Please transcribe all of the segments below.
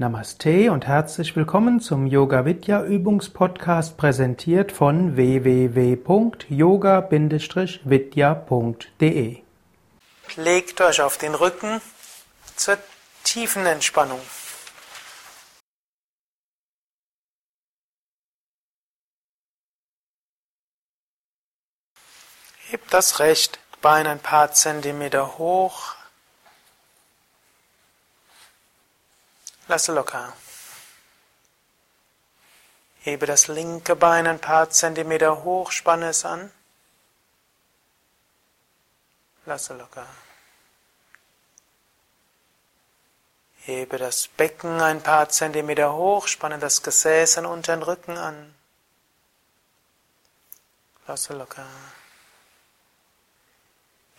Namaste und herzlich willkommen zum Yoga Vidya Übungspodcast präsentiert von www.yoga-vidya.de. Legt euch auf den Rücken zur tiefen Entspannung. Hebt das rechte Bein ein paar Zentimeter hoch. Lasse locker. Hebe das linke Bein ein paar Zentimeter hoch, spanne es an. Lasse locker. Hebe das Becken ein paar Zentimeter hoch, spanne das Gesäß an unteren Rücken an. Lasse locker.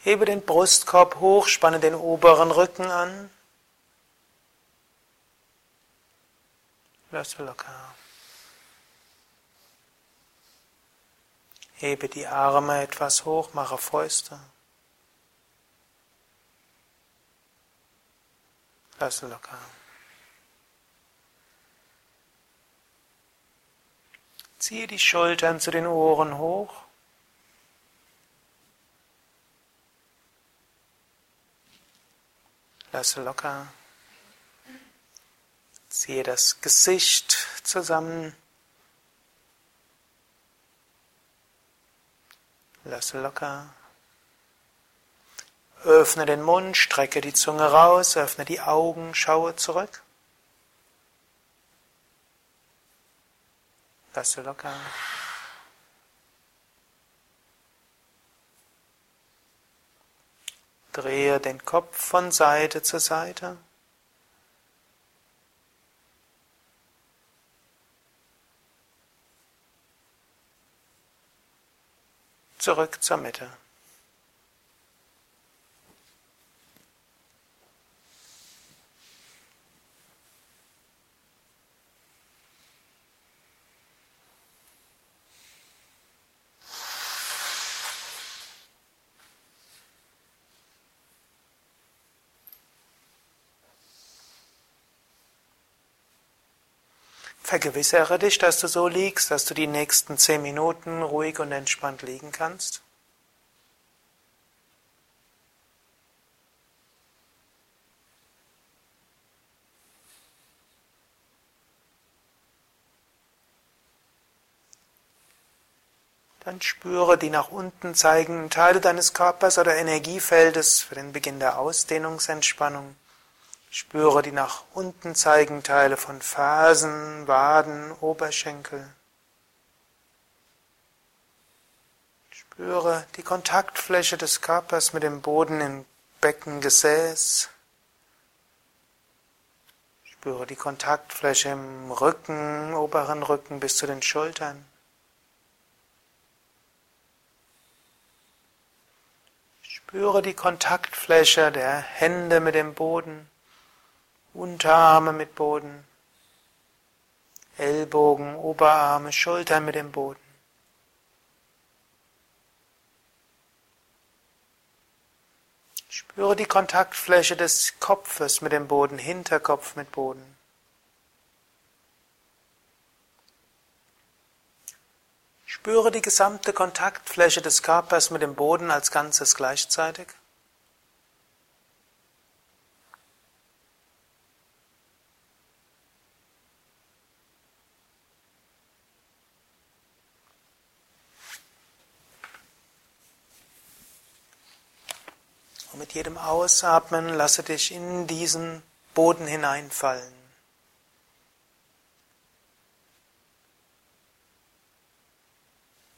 Hebe den Brustkorb hoch, spanne den oberen Rücken an. Lasse locker. Hebe die Arme etwas hoch, mache Fäuste. Lasse locker. Ziehe die Schultern zu den Ohren hoch. Lasse locker. Ziehe das Gesicht zusammen. Lasse locker. Öffne den Mund, strecke die Zunge raus, öffne die Augen, schaue zurück. Lasse locker. Drehe den Kopf von Seite zu Seite. Zurück zur Mitte. Vergewissere dich, dass du so liegst, dass du die nächsten zehn Minuten ruhig und entspannt liegen kannst. Dann spüre die nach unten zeigenden Teile deines Körpers oder Energiefeldes für den Beginn der Ausdehnungsentspannung. Spüre die nach unten zeigenden Teile von Fersen, Waden, Oberschenkel. Spüre die Kontaktfläche des Körpers mit dem Boden im Beckengesäß. Spüre die Kontaktfläche im Rücken, oberen Rücken bis zu den Schultern. Spüre die Kontaktfläche der Hände mit dem Boden. Unterarme mit Boden, Ellbogen, Oberarme, Schultern mit dem Boden. Spüre die Kontaktfläche des Kopfes mit dem Boden, Hinterkopf mit Boden. Spüre die gesamte Kontaktfläche des Körpers mit dem Boden als Ganzes gleichzeitig. Mit jedem Ausatmen lasse dich in diesen Boden hineinfallen.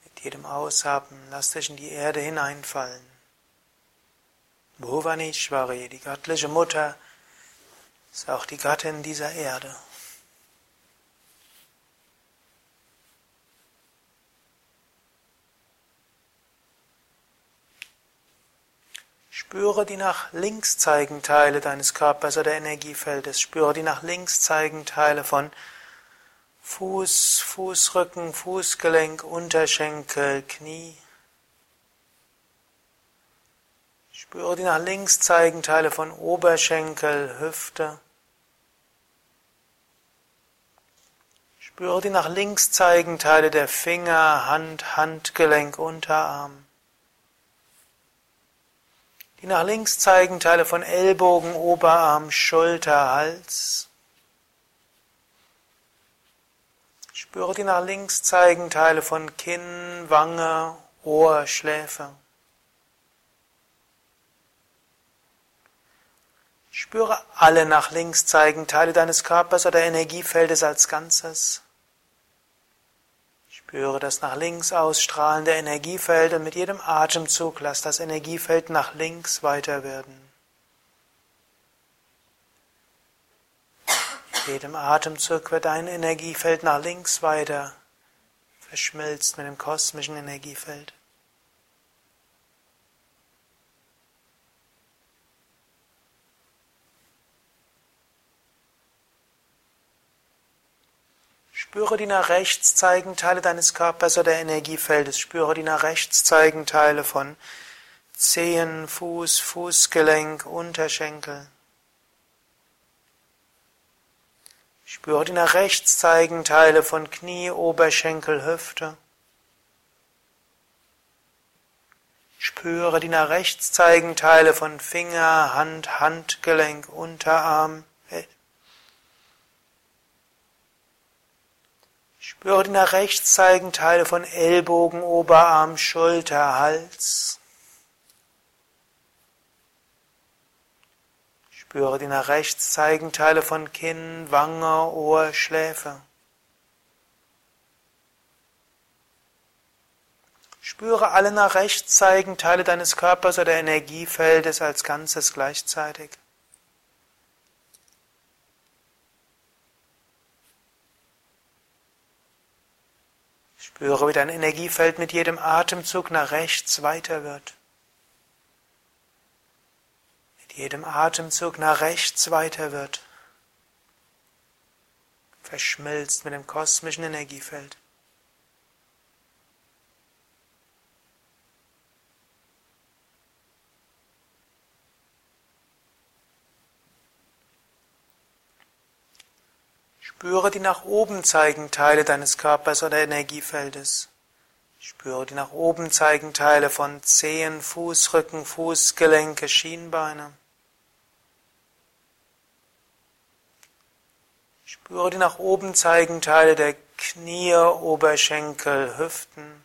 Mit jedem Ausatmen lasse dich in die Erde hineinfallen. Bhuvanishwari, die göttliche Mutter, ist auch die Gattin dieser Erde. Spüre die nach links zeigenden Teile deines Körpers oder Energiefeldes. Spüre die nach links zeigenden Teile von Fuß, Fußrücken, Fußgelenk, Unterschenkel, Knie. Spüre die nach links zeigenden Teile von Oberschenkel, Hüfte. Spüre die nach links zeigenden Teile der Finger, Hand, Handgelenk, Unterarm. Die nach links zeigenden Teile von Ellbogen, Oberarm, Schulter, Hals. Spüre die nach links zeigenden Teile von Kinn, Wange, Ohr, Schläfe. Spüre alle nach links zeigenden Teile deines Körpers oder Energiefeldes als Ganzes. Spüre das nach links ausstrahlende Energiefeld und mit jedem Atemzug lass das Energiefeld nach links weiter werden. Mit jedem Atemzug wird dein Energiefeld nach links weiter, verschmilzt mit dem kosmischen Energiefeld. Spüre die nach rechts zeigenden Teile deines Körpers oder Energiefeldes. Spüre die nach rechts zeigenden Teile von Zehen, Fuß, Fußgelenk, Unterschenkel. Spüre die nach rechts zeigenden Teile von Knie, Oberschenkel, Hüfte. Spüre die nach rechts zeigenden Teile von Finger, Hand, Handgelenk, Unterarm, Spüre die nach rechts zeigenden Teile von Ellbogen, Oberarm, Schulter, Hals. Spüre die nach rechts zeigenden Teile von Kinn, Wange, Ohr, Schläfe. Spüre alle nach rechts zeigenden Teile deines Körpers oder Energiefeldes als Ganzes gleichzeitig. Spüre, wie dein Energiefeld mit jedem Atemzug nach rechts weiter wird. Mit jedem Atemzug nach rechts weiter wird. Verschmilzt mit dem kosmischen Energiefeld. Spüre die nach oben zeigenden Teile deines Körpers oder Energiefeldes. Spüre die nach oben zeigenden Teile von Zehen, Fußrücken, Fußgelenke, Schienbeine. Spüre die nach oben zeigenden Teile der Knie, Oberschenkel, Hüften.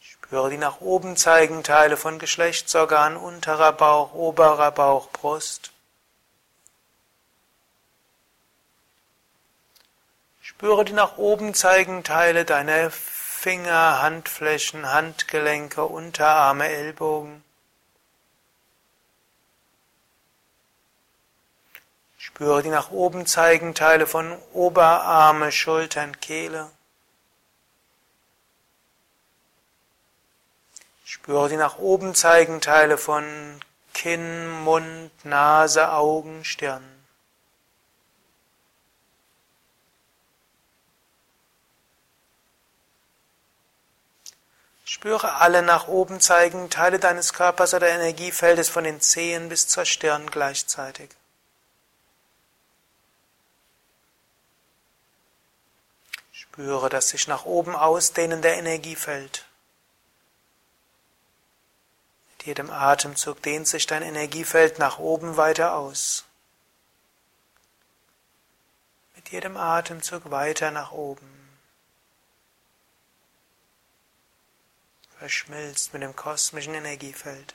Spüre die nach oben zeigenden Teile von Geschlechtsorgan, unterer Bauch, oberer Bauch, Brust. Spüre die nach oben zeigenden Teile deiner Finger, Handflächen, Handgelenke, Unterarme, Ellbogen. Spüre die nach oben zeigenden Teile von Oberarme, Schultern, Kehle. Spüre die nach oben zeigenden Teile von Kinn, Mund, Nase, Augen, Stirn. Spüre alle nach oben zeigenden Teile deines Körpers oder Energiefeldes von den Zehen bis zur Stirn gleichzeitig. Spüre das sich nach oben ausdehnende Energiefeld. Mit jedem Atemzug dehnt sich dein Energiefeld nach oben weiter aus. Mit jedem Atemzug weiter nach oben. Verschmilzt mit dem kosmischen Energiefeld.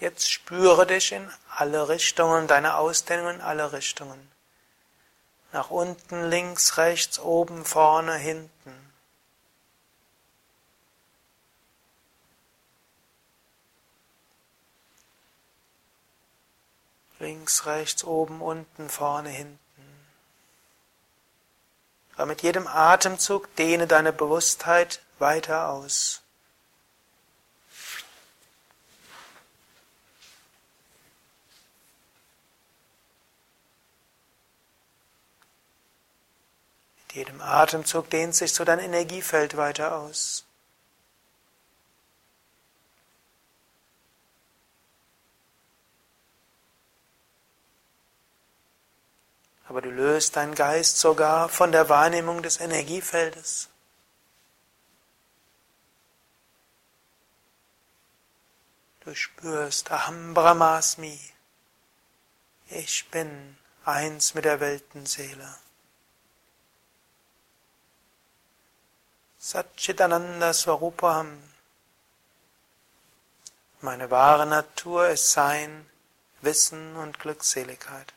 Jetzt spüre dich in alle Richtungen, deine Ausdehnung in alle Richtungen. Nach unten, links, rechts, oben, vorne, hinten. Links, rechts, oben, unten, vorne, hinten. Aber mit jedem Atemzug dehne deine Bewusstheit weiter aus. Jedem Atemzug dehnt sich so dein Energiefeld weiter aus. aber du löst deinen Geist sogar von der Wahrnehmung des Energiefeldes. Du spürst Aham Brahmasmi. Ich bin eins mit der Weltenseele. Satchitananda Swarupam. Meine wahre Natur ist Sein, Wissen und Glückseligkeit.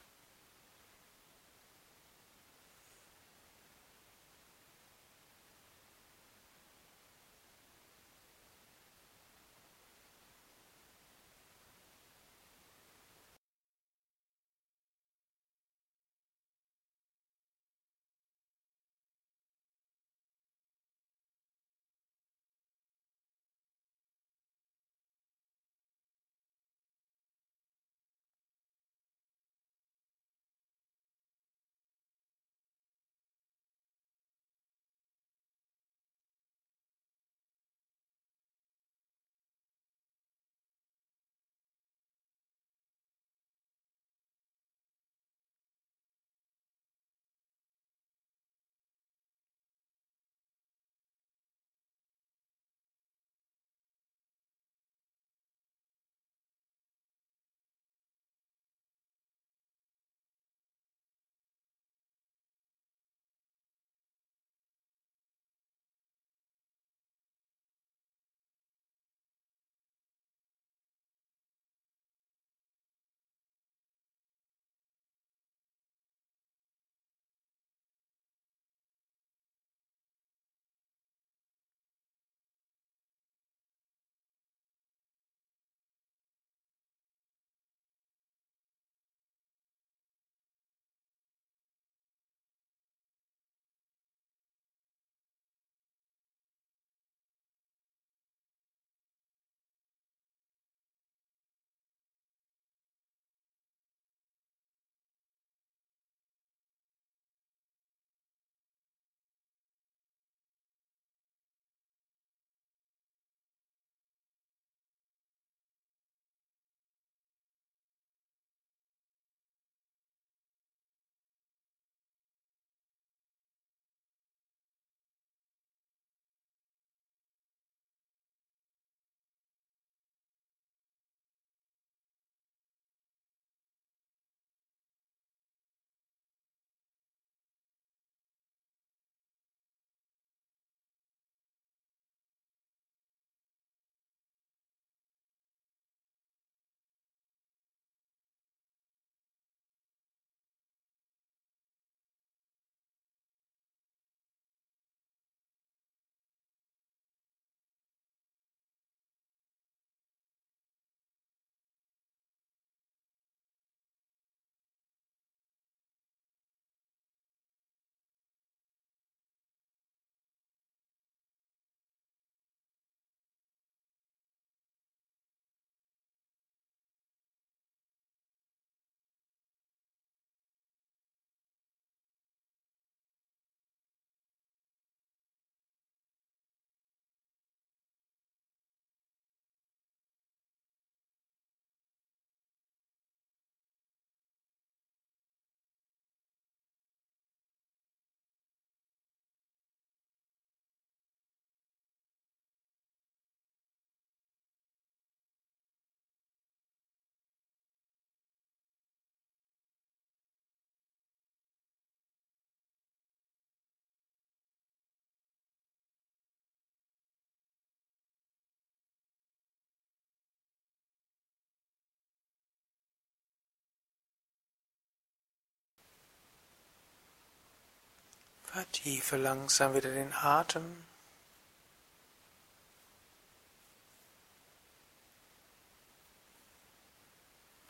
Vertiefe langsam wieder den Atem.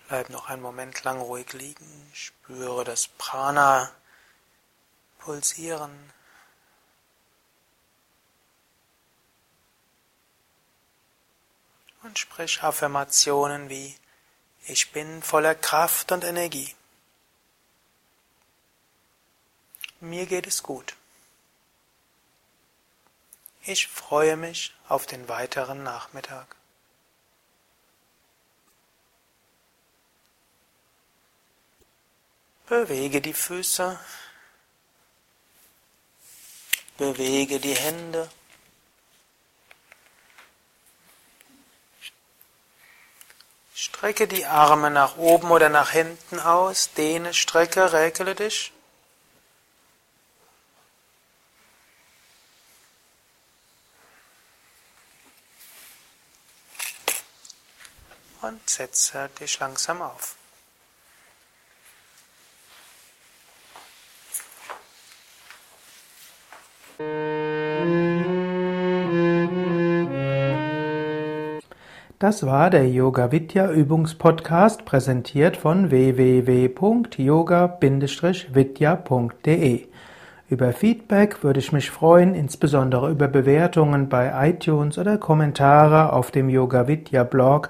Bleib noch einen Moment lang ruhig liegen. Spüre das Prana pulsieren. Und sprich Affirmationen wie Ich bin voller Kraft und Energie. Mir geht es gut. Ich freue mich auf den weiteren Nachmittag. Bewege die Füße, bewege die Hände. Strecke die Arme nach oben oder nach hinten aus, dehne, strecke, räkele dich. Und setze dich langsam auf. Das war der Yoga Vidya Übungspodcast, präsentiert von www.yoga-vidya.de. Über Feedback würde ich mich freuen, insbesondere über Bewertungen bei iTunes oder Kommentare auf dem Yoga Vidya Blog